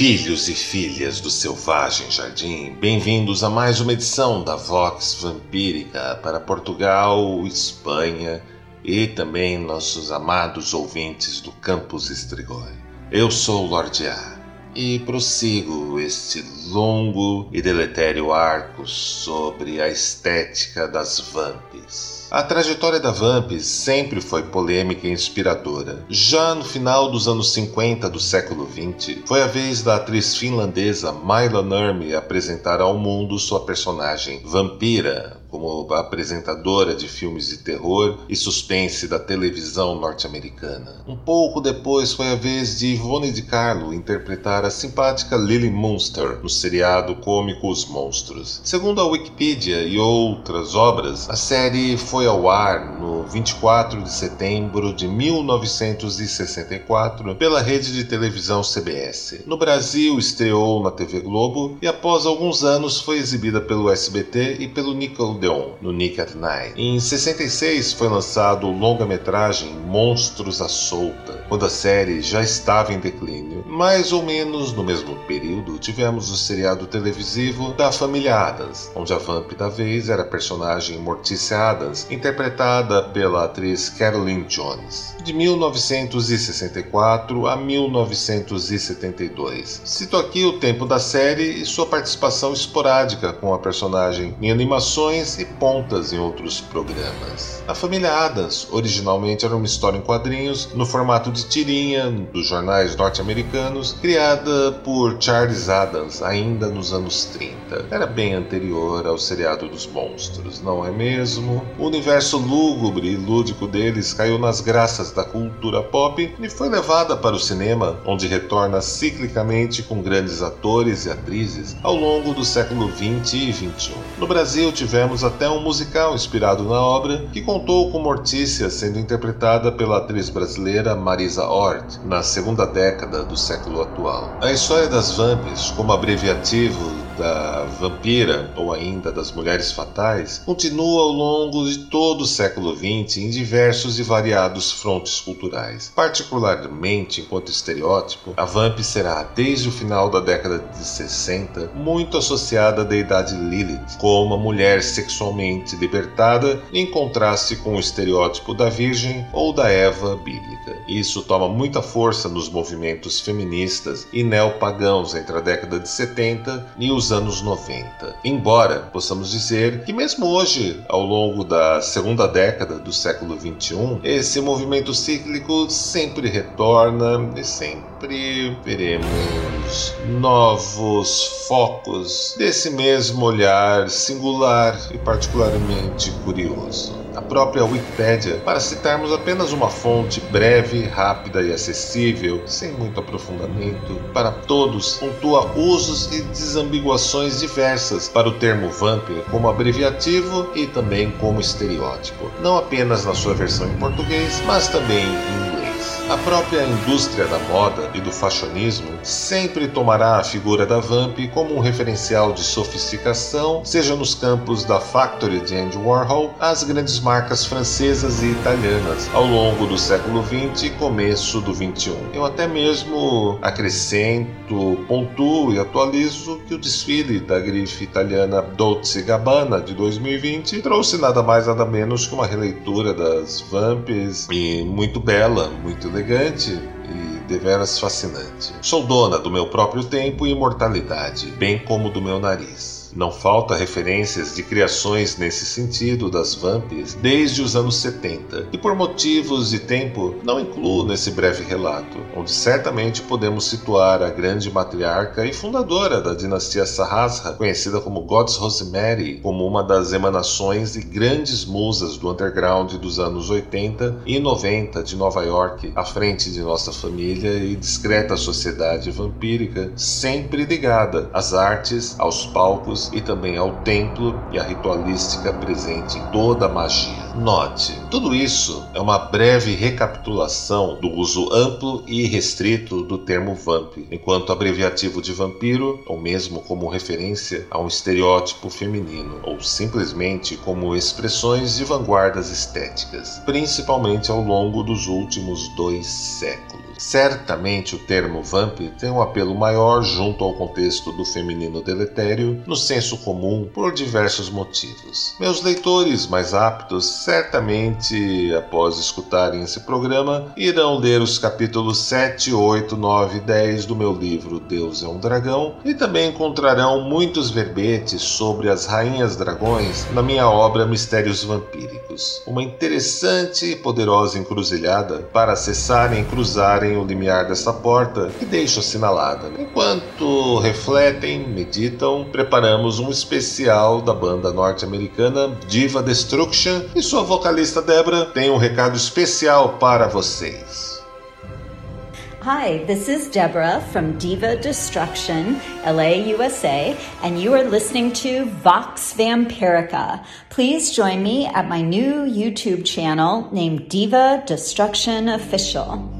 Filhos e filhas do Selvagem Jardim, bem-vindos a mais uma edição da Vox Vampírica para Portugal, Espanha e também nossos amados ouvintes do Campus Estrigói. Eu sou o Lorde A e prossigo este longo e deletério arco sobre a estética das vamps. A trajetória da Vamp sempre foi polêmica e inspiradora. Já no final dos anos 50 do século 20, foi a vez da atriz finlandesa Myla Nurmi apresentar ao mundo sua personagem vampira, como apresentadora de filmes de terror e suspense da televisão norte-americana. Um pouco depois foi a vez de Ivone de Carlo interpretar a simpática Lily Munster no seriado cômico Os Monstros. Segundo a Wikipedia e outras obras, a série foi ao ar no 24 de setembro de 1964 pela rede de televisão CBS. No Brasil, estreou na TV Globo e após alguns anos foi exibida pelo SBT e pelo Nickelodeon Odeon, no Nick at Night. Em 66 foi lançado o longa-metragem Monstros à Solta, quando a série já estava em declínio. Mais ou menos no mesmo período, tivemos o seriado televisivo da família Adams, onde a vamp da vez era a personagem Morticia Adams, interpretada pela atriz Caroline Jones. De 1964 a 1972. Cito aqui o tempo da série e sua participação esporádica com a personagem em animações e pontas em outros programas. A família Adams originalmente era uma história em quadrinhos no formato de tirinha dos jornais norte-americanos, criada por Charles Adams ainda nos anos 30. Era bem anterior ao seriado dos monstros, não é mesmo? O universo lúgubre e lúdico deles caiu nas graças da cultura pop e foi levada para o cinema, onde retorna ciclicamente com grandes atores e atrizes ao longo do século 20 e 21. No Brasil tivemos tivemos até um musical inspirado na obra, que contou com Mortícia sendo interpretada pela atriz brasileira Marisa Hort, na segunda década do século atual. A história das Vamps, como abreviativo da vampira ou ainda das mulheres fatais continua ao longo de todo o século XX em diversos e variados frontes culturais. Particularmente enquanto estereótipo, a vamp será, desde o final da década de 60, muito associada à deidade Lilith, como uma mulher sexualmente libertada, em contraste com o estereótipo da Virgem ou da Eva bíblica. Isso toma muita força nos movimentos feministas e neopagãos entre a década de 70 e os anos 90. Embora possamos dizer que, mesmo hoje, ao longo da segunda década do século 21, esse movimento cíclico sempre retorna e sempre veremos novos focos desse mesmo olhar singular e particularmente curioso a própria Wikipédia, para citarmos apenas uma fonte breve, rápida e acessível, sem muito aprofundamento, para todos, pontua usos e desambiguações diversas para o termo vampire como abreviativo e também como estereótipo, não apenas na sua versão em português, mas também em. A própria indústria da moda e do fashionismo sempre tomará a figura da Vamp como um referencial de sofisticação, seja nos campos da Factory de Andy Warhol às grandes marcas francesas e italianas ao longo do século XX e começo do XXI. Eu até mesmo acrescento, pontuo e atualizo que o desfile da grife italiana Dolce Gabbana de 2020 trouxe nada mais nada menos que uma releitura das Vamps e muito bela, muito e deveras fascinante. Sou dona do meu próprio tempo e imortalidade, bem como do meu nariz. Não falta referências de criações nesse sentido das Vamps desde os anos 70, e por motivos de tempo não incluo nesse breve relato, onde certamente podemos situar a grande matriarca e fundadora da dinastia Sahasra, conhecida como Gods Rosemary, como uma das emanações e grandes musas do underground dos anos 80 e 90 de Nova York, à frente de nossa família e discreta sociedade vampírica, sempre ligada às artes, aos palcos e também ao templo e à ritualística presente em toda a magia. Note, tudo isso é uma breve recapitulação do uso amplo e restrito do termo vamp, enquanto abreviativo de vampiro, ou mesmo como referência a um estereótipo feminino, ou simplesmente como expressões de vanguardas estéticas, principalmente ao longo dos últimos dois séculos. Certamente o termo vamp tem um apelo maior junto ao contexto do feminino deletério no senso comum por diversos motivos. Meus leitores mais aptos certamente, após escutarem esse programa, irão ler os capítulos 7, 8, 9 e 10 do meu livro Deus é um Dragão e também encontrarão muitos verbetes sobre as rainhas dragões na minha obra Mistérios Vampíricos. Uma interessante e poderosa encruzilhada para acessarem e cruzarem o limiar desta porta que deixo assinalada. Enquanto refletem, meditam, preparamos um especial da banda norte-americana Diva Destruction e sua vocalista Debra tem um recado especial para vocês. Hi, this is Deborah from Diva Destruction, LA, USA, and you are listening to Vox Vampirica. Please join me at my new YouTube channel named Diva Destruction Official.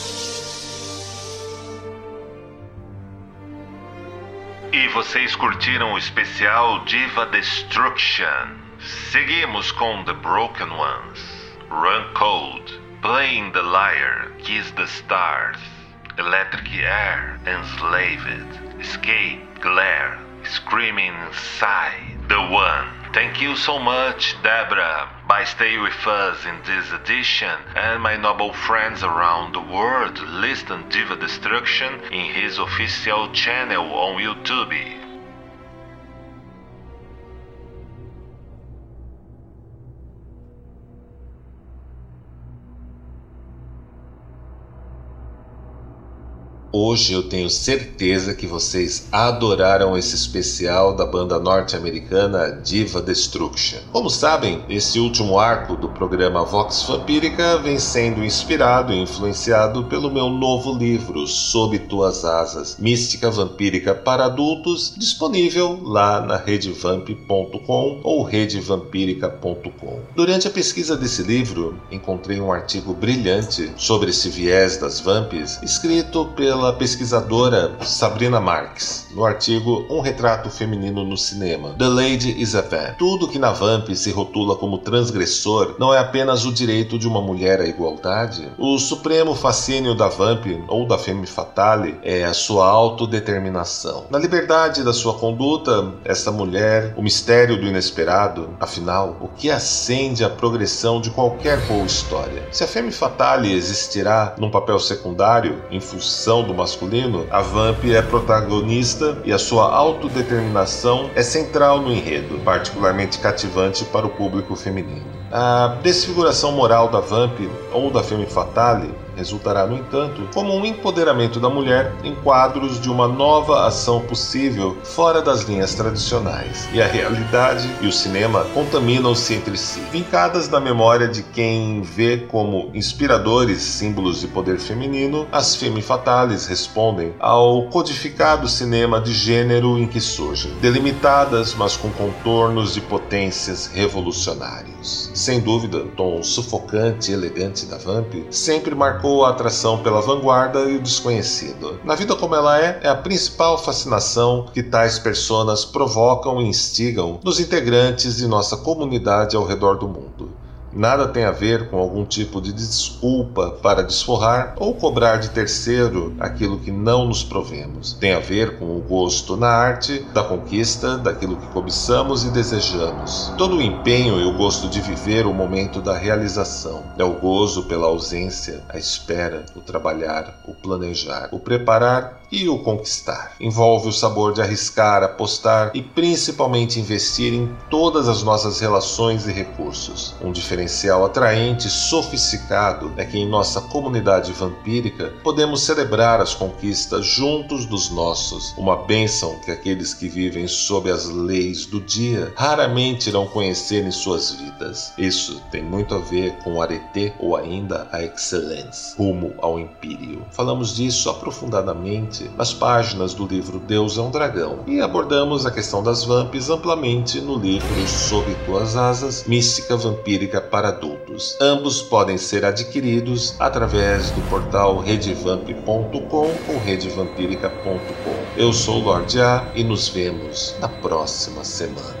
Vocês curtiram o especial Diva Destruction? Seguimos com The Broken Ones, Run Code, Playing the Lyre, Kiss the Stars, Electric Air, Enslaved, Escape, Glare, Screaming Inside, The One. Thank you so much, Deborah, by staying with us in this edition, and my noble friends around the world listen Diva Destruction in his official channel on YouTube. Hoje eu tenho certeza que vocês adoraram esse especial da banda norte-americana Diva Destruction. Como sabem, esse último arco do programa Vox Vampírica vem sendo inspirado e influenciado pelo meu novo livro Sob Tuas Asas, Mística Vampírica para Adultos, disponível lá na redevamp.com ou redevampírica.com. Durante a pesquisa desse livro, encontrei um artigo brilhante sobre esse viés das vamps, escrito pela pela pesquisadora Sabrina Marx, no artigo Um Retrato Feminino no Cinema, The Lady is a Vamp. Tudo que na Vamp se rotula como transgressor não é apenas o direito de uma mulher à igualdade. O supremo fascínio da Vamp, ou da Femme Fatale, é a sua autodeterminação. Na liberdade da sua conduta, esta mulher, o mistério do inesperado, afinal, o que acende a progressão de qualquer boa história. Se a Femme Fatale existirá num papel secundário, em função do do masculino, a Vamp é protagonista e a sua autodeterminação é central no enredo, particularmente cativante para o público feminino. A desfiguração moral da Vamp ou da Femme Fatale resultará, no entanto, como um empoderamento da mulher em quadros de uma nova ação possível fora das linhas tradicionais. E a realidade e o cinema contaminam-se entre si, vincadas na memória de quem vê como inspiradores símbolos de poder feminino, as femme fatales respondem ao codificado cinema de gênero em que surgem, delimitadas, mas com contornos de potências revolucionários. Sem dúvida, o tom sufocante e elegante da Vamp sempre marcou a atração pela vanguarda e o desconhecido. Na vida como ela é, é a principal fascinação que tais personas provocam e instigam nos integrantes de nossa comunidade ao redor do mundo. Nada tem a ver com algum tipo de desculpa para desforrar ou cobrar de terceiro aquilo que não nos provemos. Tem a ver com o gosto na arte, da conquista, daquilo que cobiçamos e desejamos. Todo o empenho e o gosto de viver o momento da realização. É o gozo pela ausência, a espera, o trabalhar, o planejar, o preparar e o conquistar. Envolve o sabor de arriscar, apostar e principalmente investir em todas as nossas relações e recursos. Um diferencial atraente e sofisticado é que em nossa comunidade vampírica podemos celebrar as conquistas juntos dos nossos, uma bênção que aqueles que vivem sob as leis do dia raramente irão conhecer em suas vidas. Isso tem muito a ver com o arete ou ainda a excelência, rumo ao império. Falamos disso aprofundadamente nas páginas do livro Deus é um Dragão e abordamos a questão das vamps amplamente no livro Sob Tuas Asas, Mística Vampírica para adultos. Ambos podem ser adquiridos através do portal redevamp.com ou redevampírica.com. Eu sou o Lorde A e nos vemos na próxima semana.